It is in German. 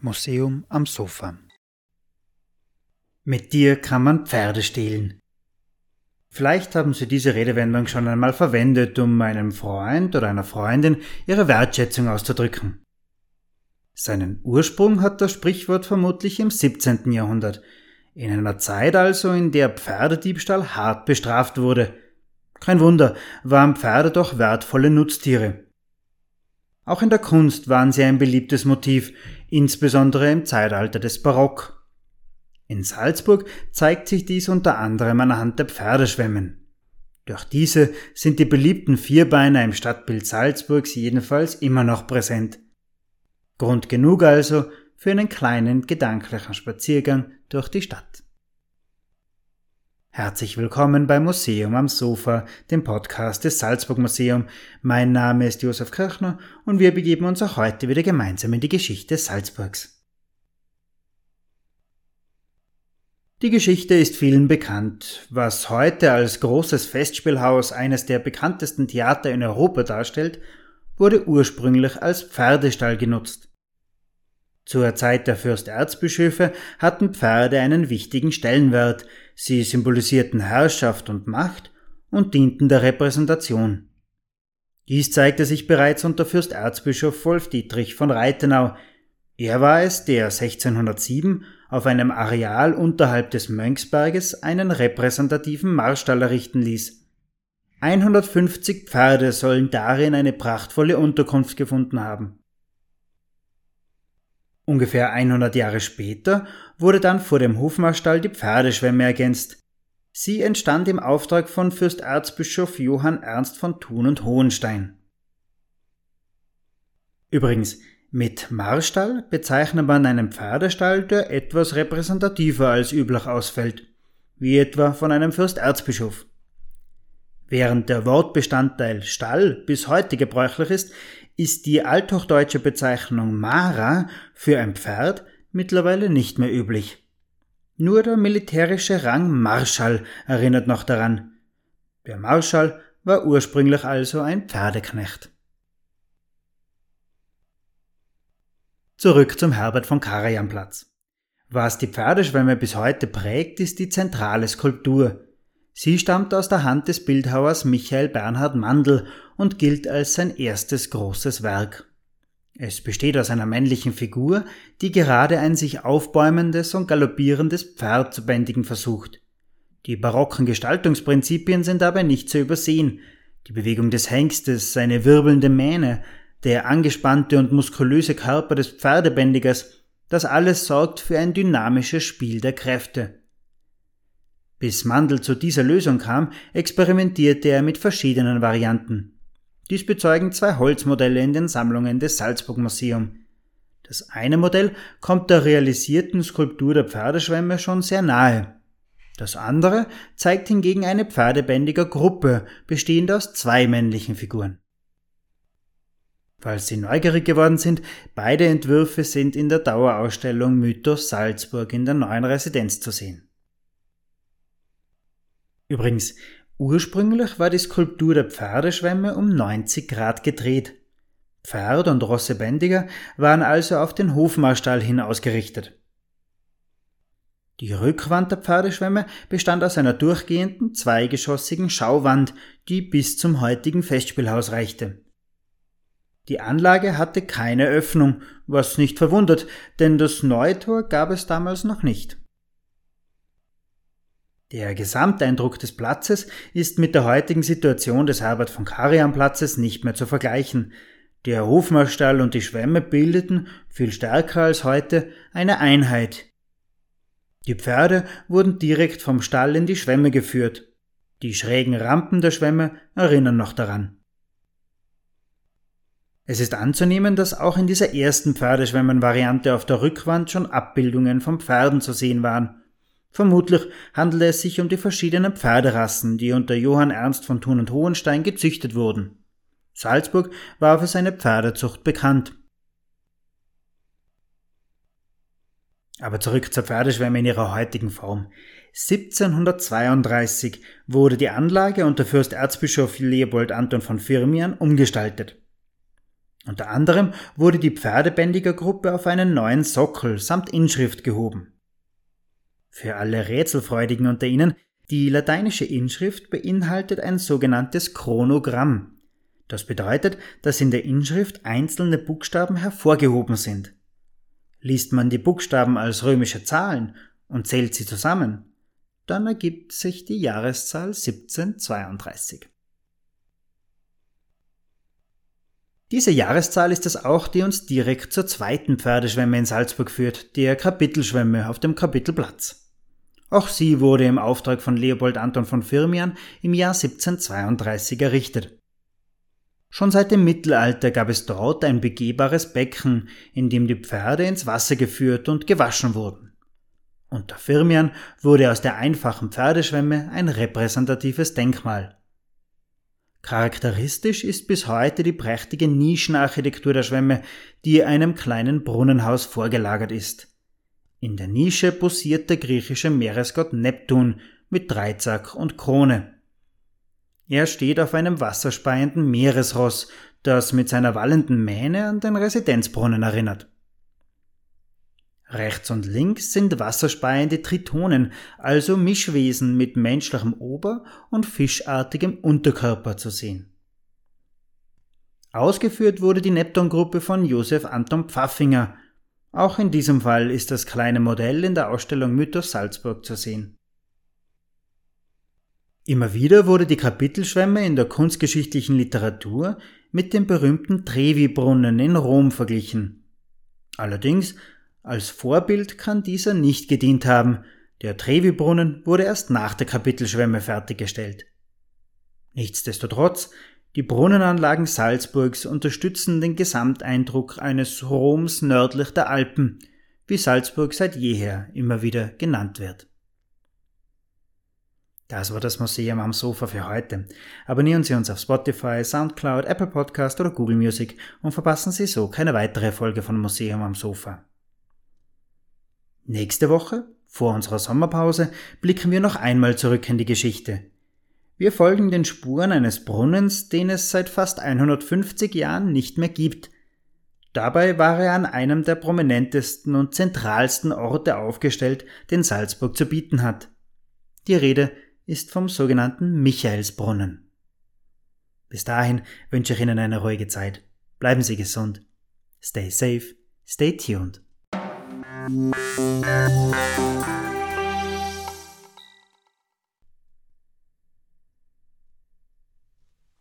Museum am Sofa Mit dir kann man Pferde stehlen. Vielleicht haben Sie diese Redewendung schon einmal verwendet, um einem Freund oder einer Freundin Ihre Wertschätzung auszudrücken. Seinen Ursprung hat das Sprichwort vermutlich im 17. Jahrhundert, in einer Zeit also, in der Pferdediebstahl hart bestraft wurde. Kein Wunder, waren Pferde doch wertvolle Nutztiere. Auch in der Kunst waren sie ein beliebtes Motiv, insbesondere im Zeitalter des Barock. In Salzburg zeigt sich dies unter anderem anhand der Pferdeschwemmen. Durch diese sind die beliebten Vierbeiner im Stadtbild Salzburgs jedenfalls immer noch präsent. Grund genug also für einen kleinen gedanklichen Spaziergang durch die Stadt. Herzlich willkommen beim Museum am Sofa, dem Podcast des Salzburg Museum. Mein Name ist Josef Kirchner und wir begeben uns auch heute wieder gemeinsam in die Geschichte Salzburgs. Die Geschichte ist vielen bekannt. Was heute als großes Festspielhaus eines der bekanntesten Theater in Europa darstellt, wurde ursprünglich als Pferdestall genutzt. Zur Zeit der Fürsterzbischöfe hatten Pferde einen wichtigen Stellenwert, sie symbolisierten Herrschaft und Macht und dienten der Repräsentation. Dies zeigte sich bereits unter Fürsterzbischof Wolf Dietrich von Reitenau. Er war es, der 1607 auf einem Areal unterhalb des Mönchsberges einen repräsentativen Marstall errichten ließ. 150 Pferde sollen darin eine prachtvolle Unterkunft gefunden haben. Ungefähr 100 Jahre später wurde dann vor dem Hofmarstall die Pferdeschwemme ergänzt. Sie entstand im Auftrag von Fürsterzbischof Johann Ernst von Thun und Hohenstein. Übrigens, mit Marstall bezeichnet man einen Pferdestall, der etwas repräsentativer als üblich ausfällt, wie etwa von einem Fürsterzbischof. Während der Wortbestandteil Stall bis heute gebräuchlich ist, ist die althochdeutsche Bezeichnung Mara für ein Pferd mittlerweile nicht mehr üblich. Nur der militärische Rang Marschall erinnert noch daran. Der Marschall war ursprünglich also ein Pferdeknecht. Zurück zum Herbert von Karajanplatz. Was die Pferdeschwemme bis heute prägt, ist die zentrale Skulptur, Sie stammt aus der Hand des Bildhauers Michael Bernhard Mandl und gilt als sein erstes großes Werk. Es besteht aus einer männlichen Figur, die gerade ein sich aufbäumendes und galoppierendes Pferd zu bändigen versucht. Die barocken Gestaltungsprinzipien sind dabei nicht zu übersehen. Die Bewegung des Hengstes, seine wirbelnde Mähne, der angespannte und muskulöse Körper des Pferdebändigers, das alles sorgt für ein dynamisches Spiel der Kräfte. Bis Mandel zu dieser Lösung kam, experimentierte er mit verschiedenen Varianten. Dies bezeugen zwei Holzmodelle in den Sammlungen des Salzburg Museum. Das eine Modell kommt der realisierten Skulptur der Pferdeschwemme schon sehr nahe. Das andere zeigt hingegen eine pferdebändiger Gruppe, bestehend aus zwei männlichen Figuren. Falls Sie neugierig geworden sind, beide Entwürfe sind in der Dauerausstellung Mythos Salzburg in der neuen Residenz zu sehen. Übrigens, ursprünglich war die Skulptur der Pferdeschwemme um 90 Grad gedreht. Pferd und Rossebändiger waren also auf den Hofmarstall hin ausgerichtet. Die Rückwand der Pferdeschwemme bestand aus einer durchgehenden, zweigeschossigen Schauwand, die bis zum heutigen Festspielhaus reichte. Die Anlage hatte keine Öffnung, was nicht verwundert, denn das Neutor gab es damals noch nicht. Der Gesamteindruck des Platzes ist mit der heutigen Situation des Herbert von Karajan Platzes nicht mehr zu vergleichen. Der Hofmarstall und die Schwemme bildeten, viel stärker als heute, eine Einheit. Die Pferde wurden direkt vom Stall in die Schwemme geführt. Die schrägen Rampen der Schwemme erinnern noch daran. Es ist anzunehmen, dass auch in dieser ersten Pferdeschwemmenvariante auf der Rückwand schon Abbildungen von Pferden zu sehen waren. Vermutlich handelt es sich um die verschiedenen Pferderassen, die unter Johann Ernst von Thun und Hohenstein gezüchtet wurden. Salzburg war für seine Pferdezucht bekannt. Aber zurück zur Pferdeschwemme in ihrer heutigen Form. 1732 wurde die Anlage unter Fürsterzbischof Leopold Anton von Firmian umgestaltet. Unter anderem wurde die Pferdebändigergruppe auf einen neuen Sockel samt Inschrift gehoben. Für alle Rätselfreudigen unter Ihnen, die lateinische Inschrift beinhaltet ein sogenanntes Chronogramm. Das bedeutet, dass in der Inschrift einzelne Buchstaben hervorgehoben sind. Liest man die Buchstaben als römische Zahlen und zählt sie zusammen, dann ergibt sich die Jahreszahl 1732. Diese Jahreszahl ist es auch, die uns direkt zur zweiten Pferdeschwemme in Salzburg führt, der Kapitelschwemme auf dem Kapitelplatz. Auch sie wurde im Auftrag von Leopold Anton von Firmian im Jahr 1732 errichtet. Schon seit dem Mittelalter gab es dort ein begehbares Becken, in dem die Pferde ins Wasser geführt und gewaschen wurden. Unter Firmian wurde aus der einfachen Pferdeschwemme ein repräsentatives Denkmal. Charakteristisch ist bis heute die prächtige Nischenarchitektur der Schwemme, die einem kleinen Brunnenhaus vorgelagert ist. In der Nische posiert der griechische Meeresgott Neptun mit Dreizack und Krone. Er steht auf einem wasserspeienden Meeresross, das mit seiner wallenden Mähne an den Residenzbrunnen erinnert. Rechts und links sind wasserspeiende Tritonen, also Mischwesen mit menschlichem Ober- und fischartigem Unterkörper zu sehen. Ausgeführt wurde die Neptun-Gruppe von Josef Anton Pfaffinger. Auch in diesem Fall ist das kleine Modell in der Ausstellung Mythos Salzburg zu sehen. Immer wieder wurde die Kapitelschwemme in der kunstgeschichtlichen Literatur mit dem berühmten Trevi-Brunnen in Rom verglichen. Allerdings als Vorbild kann dieser nicht gedient haben, der Trevi-Brunnen wurde erst nach der Kapitelschwemme fertiggestellt. Nichtsdestotrotz, die Brunnenanlagen Salzburgs unterstützen den Gesamteindruck eines Roms nördlich der Alpen, wie Salzburg seit jeher immer wieder genannt wird. Das war das Museum am Sofa für heute. Abonnieren Sie uns auf Spotify, Soundcloud, Apple Podcast oder Google Music und verpassen Sie so keine weitere Folge von Museum am Sofa. Nächste Woche, vor unserer Sommerpause, blicken wir noch einmal zurück in die Geschichte. Wir folgen den Spuren eines Brunnens, den es seit fast 150 Jahren nicht mehr gibt. Dabei war er an einem der prominentesten und zentralsten Orte aufgestellt, den Salzburg zu bieten hat. Die Rede ist vom sogenannten Michaelsbrunnen. Bis dahin wünsche ich Ihnen eine ruhige Zeit. Bleiben Sie gesund. Stay safe, stay tuned.